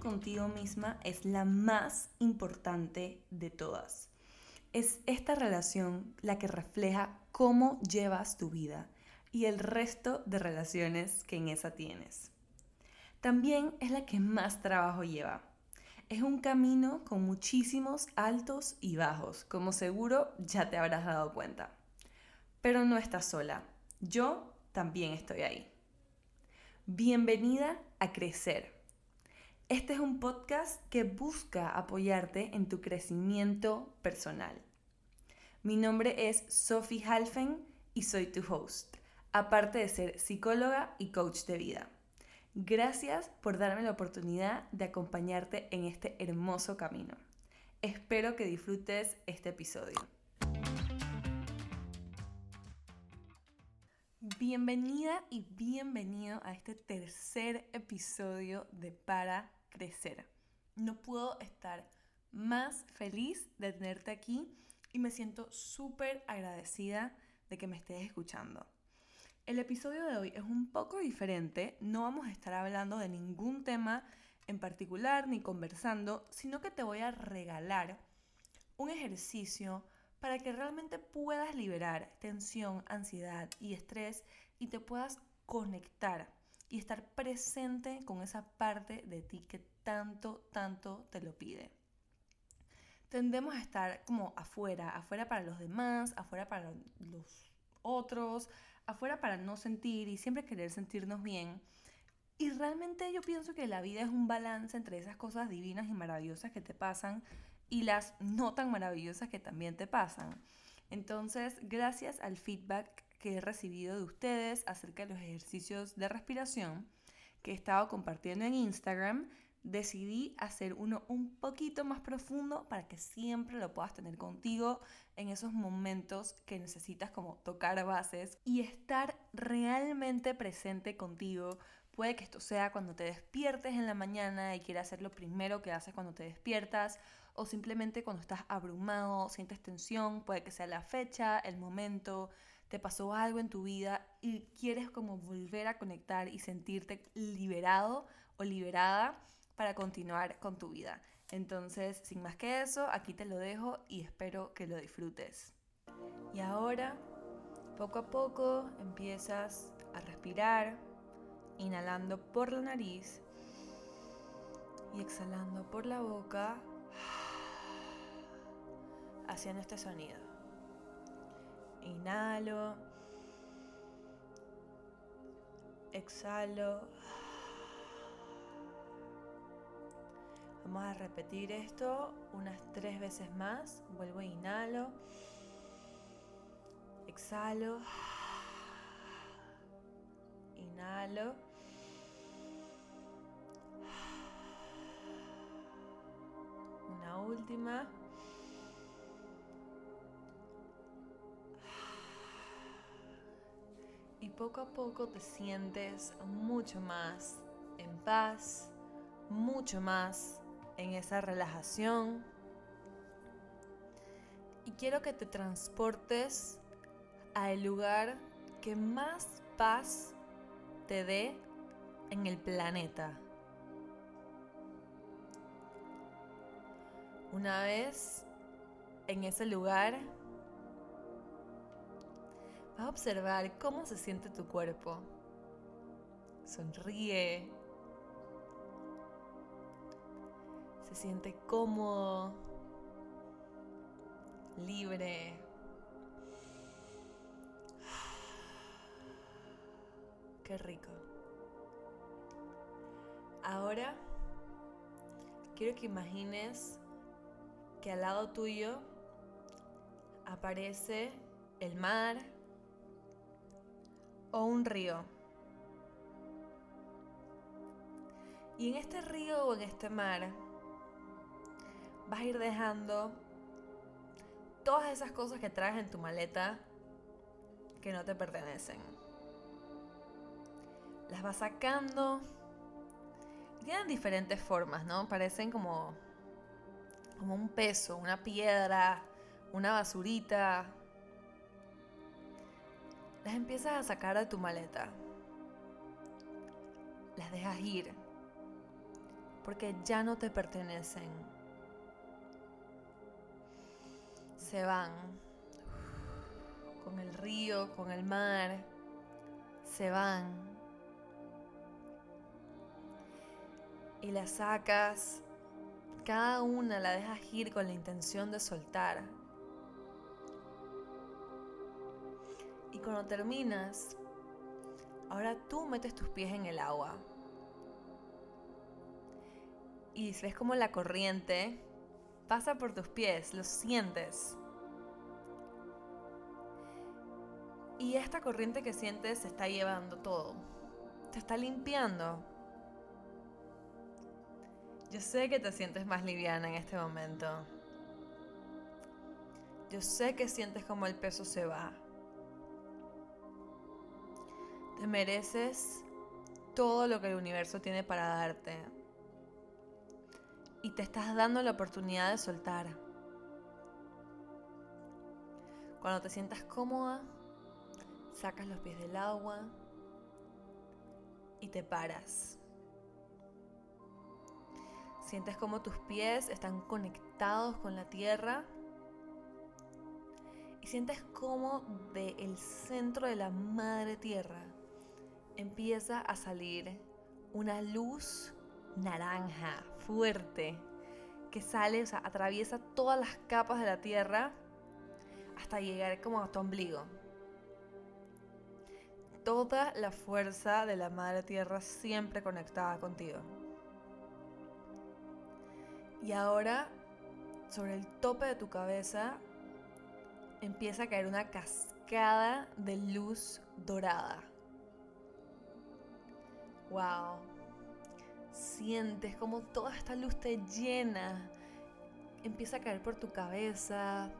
contigo misma es la más importante de todas. Es esta relación la que refleja cómo llevas tu vida y el resto de relaciones que en esa tienes. También es la que más trabajo lleva. Es un camino con muchísimos altos y bajos, como seguro ya te habrás dado cuenta. Pero no estás sola. Yo también estoy ahí. Bienvenida a Crecer. Este es un podcast que busca apoyarte en tu crecimiento personal. Mi nombre es Sophie Halfen y soy tu host, aparte de ser psicóloga y coach de vida. Gracias por darme la oportunidad de acompañarte en este hermoso camino. Espero que disfrutes este episodio. Bienvenida y bienvenido a este tercer episodio de Para Crecer. No puedo estar más feliz de tenerte aquí y me siento súper agradecida de que me estés escuchando. El episodio de hoy es un poco diferente, no vamos a estar hablando de ningún tema en particular ni conversando, sino que te voy a regalar un ejercicio para que realmente puedas liberar tensión, ansiedad y estrés y te puedas conectar y estar presente con esa parte de ti que tanto, tanto te lo pide. Tendemos a estar como afuera, afuera para los demás, afuera para los otros, afuera para no sentir y siempre querer sentirnos bien. Y realmente yo pienso que la vida es un balance entre esas cosas divinas y maravillosas que te pasan y las no tan maravillosas que también te pasan. Entonces, gracias al feedback que he recibido de ustedes acerca de los ejercicios de respiración que he estado compartiendo en Instagram, decidí hacer uno un poquito más profundo para que siempre lo puedas tener contigo en esos momentos que necesitas como tocar bases y estar realmente presente contigo. Puede que esto sea cuando te despiertes en la mañana y quieras hacer lo primero que haces cuando te despiertas o simplemente cuando estás abrumado, sientes tensión, puede que sea la fecha, el momento, te pasó algo en tu vida y quieres como volver a conectar y sentirte liberado o liberada para continuar con tu vida. Entonces, sin más que eso, aquí te lo dejo y espero que lo disfrutes. Y ahora, poco a poco, empiezas a respirar, inhalando por la nariz y exhalando por la boca haciendo este sonido. Inhalo. Exhalo. Vamos a repetir esto unas tres veces más. Vuelvo, inhalo. Exhalo. Inhalo. Una última. Poco a poco te sientes mucho más en paz, mucho más en esa relajación. Y quiero que te transportes al lugar que más paz te dé en el planeta. Una vez en ese lugar, Vas a observar cómo se siente tu cuerpo. Sonríe. Se siente cómodo, libre. Qué rico. Ahora quiero que imagines que al lado tuyo aparece el mar o un río. Y en este río o en este mar vas a ir dejando todas esas cosas que traes en tu maleta que no te pertenecen. Las vas sacando. Tienen diferentes formas, ¿no? Parecen como, como un peso, una piedra, una basurita, las empiezas a sacar de tu maleta. Las dejas ir. porque ya no te pertenecen. Se van con el río, con el mar, se van. Y las sacas, cada una la dejas ir con la intención de soltar. Y cuando terminas, ahora tú metes tus pies en el agua. Y ves como la corriente pasa por tus pies, lo sientes. Y esta corriente que sientes se está llevando todo. Te está limpiando. Yo sé que te sientes más liviana en este momento. Yo sé que sientes como el peso se va. Te mereces todo lo que el universo tiene para darte. Y te estás dando la oportunidad de soltar. Cuando te sientas cómoda, sacas los pies del agua y te paras. Sientes como tus pies están conectados con la tierra y sientes como del centro de la madre tierra empieza a salir una luz naranja fuerte que sale, o sea, atraviesa todas las capas de la tierra hasta llegar como a tu ombligo. Toda la fuerza de la madre tierra siempre conectada contigo. Y ahora, sobre el tope de tu cabeza, empieza a caer una cascada de luz dorada. Wow. Sientes como toda esta luz te llena. Empieza a caer por tu cabeza,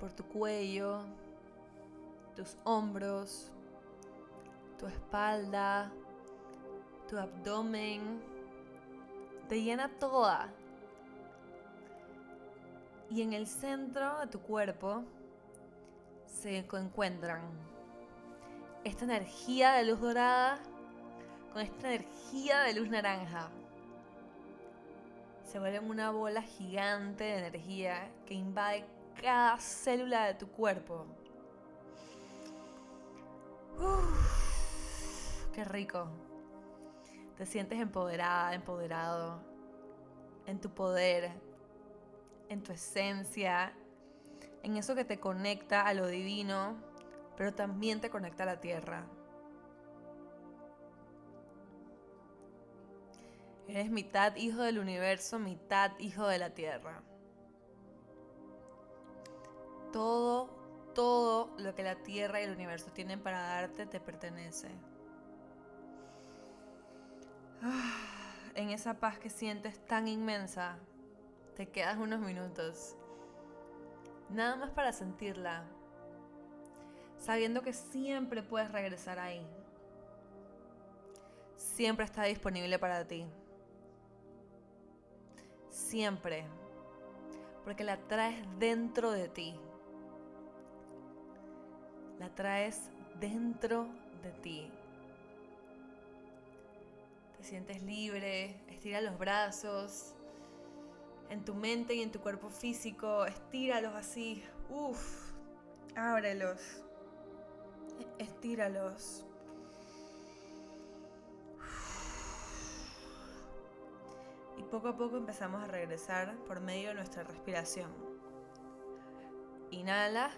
por tu cuello, tus hombros, tu espalda, tu abdomen. Te llena toda. Y en el centro de tu cuerpo se encuentran esta energía de luz dorada con esta energía de luz naranja. Se vuelve una bola gigante de energía que invade cada célula de tu cuerpo. qué rico. Te sientes empoderada, empoderado en tu poder, en tu esencia, en eso que te conecta a lo divino, pero también te conecta a la tierra. Eres mitad hijo del universo, mitad hijo de la tierra. Todo, todo lo que la tierra y el universo tienen para darte te pertenece. Ah, en esa paz que sientes tan inmensa, te quedas unos minutos. Nada más para sentirla. Sabiendo que siempre puedes regresar ahí. Siempre está disponible para ti siempre, porque la traes dentro de ti. La traes dentro de ti. Te sientes libre, estira los brazos, en tu mente y en tu cuerpo físico, estíralos así, uff, ábrelos, estíralos. Poco a poco empezamos a regresar por medio de nuestra respiración. Inhala.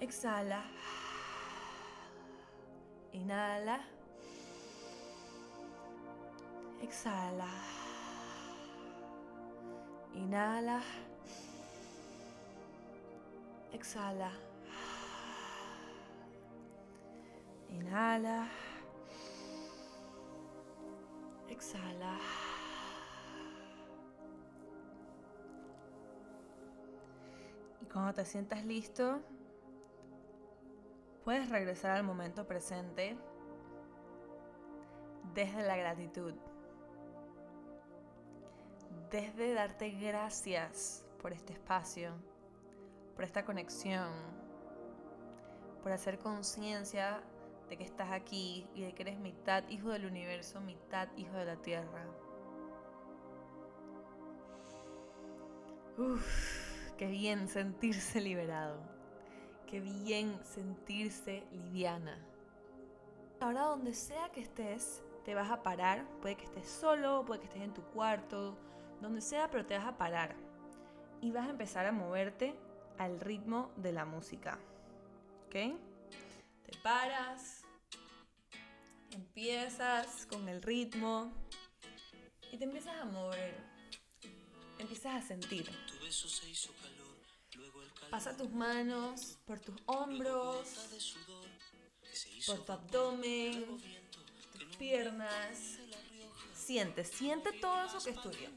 Exhala. Inhala. Exhala. Inhala. Exhala. Inhala. Exhala. Y cuando te sientas listo, puedes regresar al momento presente desde la gratitud. Desde darte gracias por este espacio, por esta conexión, por hacer conciencia que estás aquí y de que eres mitad hijo del universo, mitad hijo de la tierra. Uf, qué bien sentirse liberado. Qué bien sentirse liviana. Ahora donde sea que estés, te vas a parar. Puede que estés solo, puede que estés en tu cuarto, donde sea, pero te vas a parar. Y vas a empezar a moverte al ritmo de la música. ¿Ok? Te paras, empiezas con el ritmo y te empiezas a mover. Empiezas a sentir. Pasa tus manos por tus hombros, por tu abdomen, tus piernas. Siente, siente todo eso que es tuyo.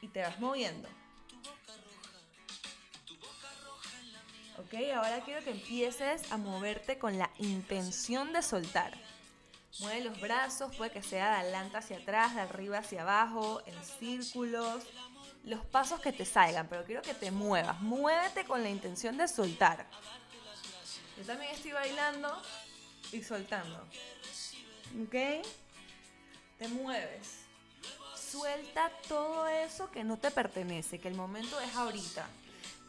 Y te vas moviendo. Ok, ahora quiero que empieces a moverte con la intención de soltar. Mueve los brazos, puede que sea de adelante hacia atrás, de arriba hacia abajo, en círculos, los pasos que te salgan, pero quiero que te muevas. Muévete con la intención de soltar. Yo también estoy bailando y soltando. ¿Ok? Te mueves. Suelta todo eso que no te pertenece, que el momento es ahorita.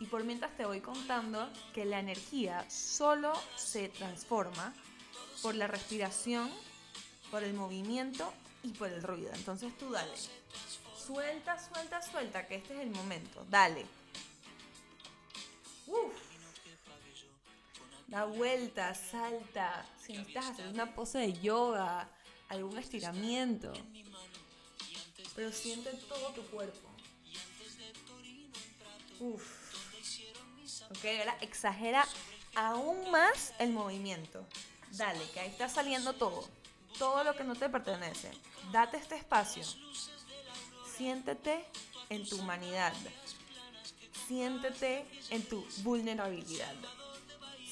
Y por mientras te voy contando que la energía solo se transforma por la respiración, por el movimiento y por el ruido. Entonces tú dale. Suelta, suelta, suelta, que este es el momento. Dale. Uf. Da vuelta, salta. Si necesitas hacer una pose de yoga, algún estiramiento. Pero siente todo tu cuerpo. Uf. Ok, ahora exagera aún más el movimiento. Dale, que ahí está saliendo todo. Todo lo que no te pertenece. Date este espacio. Siéntete en tu humanidad. Siéntete en tu vulnerabilidad.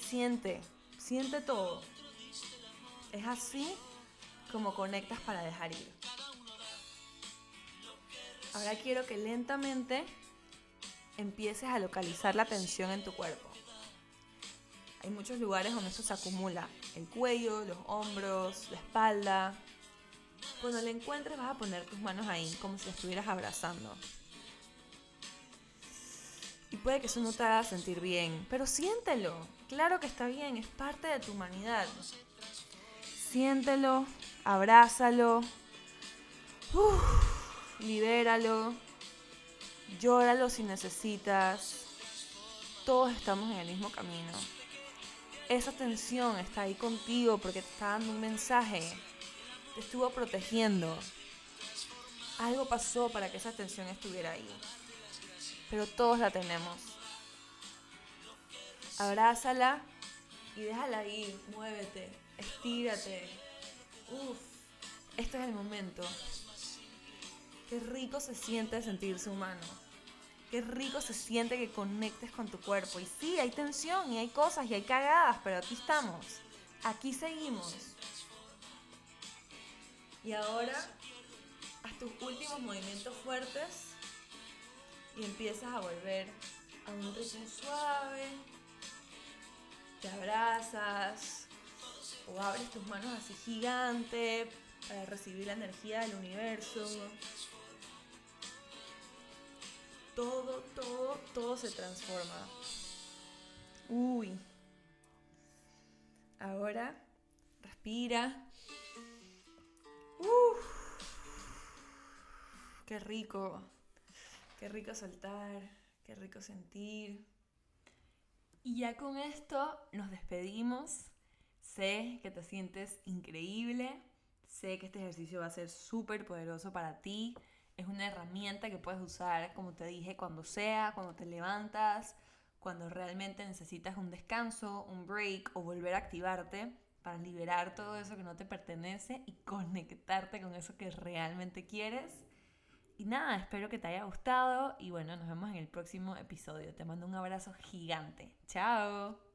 Siente, siente todo. Es así como conectas para dejar ir. Ahora quiero que lentamente empieces a localizar la tensión en tu cuerpo. Hay muchos lugares donde eso se acumula. El cuello, los hombros, la espalda, cuando le encuentres vas a poner tus manos ahí, como si estuvieras abrazando. Y puede que eso no te haga sentir bien, pero siéntelo. Claro que está bien, es parte de tu humanidad. Siéntelo, abrázalo, libéralo, llóralo si necesitas. Todos estamos en el mismo camino. Esa tensión está ahí contigo porque te está dando un mensaje te estuvo protegiendo. Algo pasó para que esa tensión estuviera ahí. Pero todos la tenemos. Abrázala y déjala ir, muévete, estírate. Uf, este es el momento. Qué rico se siente sentirse humano. Qué rico se siente que conectes con tu cuerpo. Y sí, hay tensión y hay cosas y hay cagadas, pero aquí estamos. Aquí seguimos. Y ahora haz tus últimos movimientos fuertes y empiezas a volver a un ritmo suave. Te abrazas o abres tus manos así gigante para recibir la energía del universo. Todo, todo, todo se transforma. Uy. Ahora respira qué rico, qué rico soltar, qué rico sentir. Y ya con esto nos despedimos. Sé que te sientes increíble, sé que este ejercicio va a ser súper poderoso para ti. Es una herramienta que puedes usar, como te dije, cuando sea, cuando te levantas, cuando realmente necesitas un descanso, un break o volver a activarte para liberar todo eso que no te pertenece y conectarte con eso que realmente quieres. Y nada, espero que te haya gustado y bueno, nos vemos en el próximo episodio. Te mando un abrazo gigante. Chao.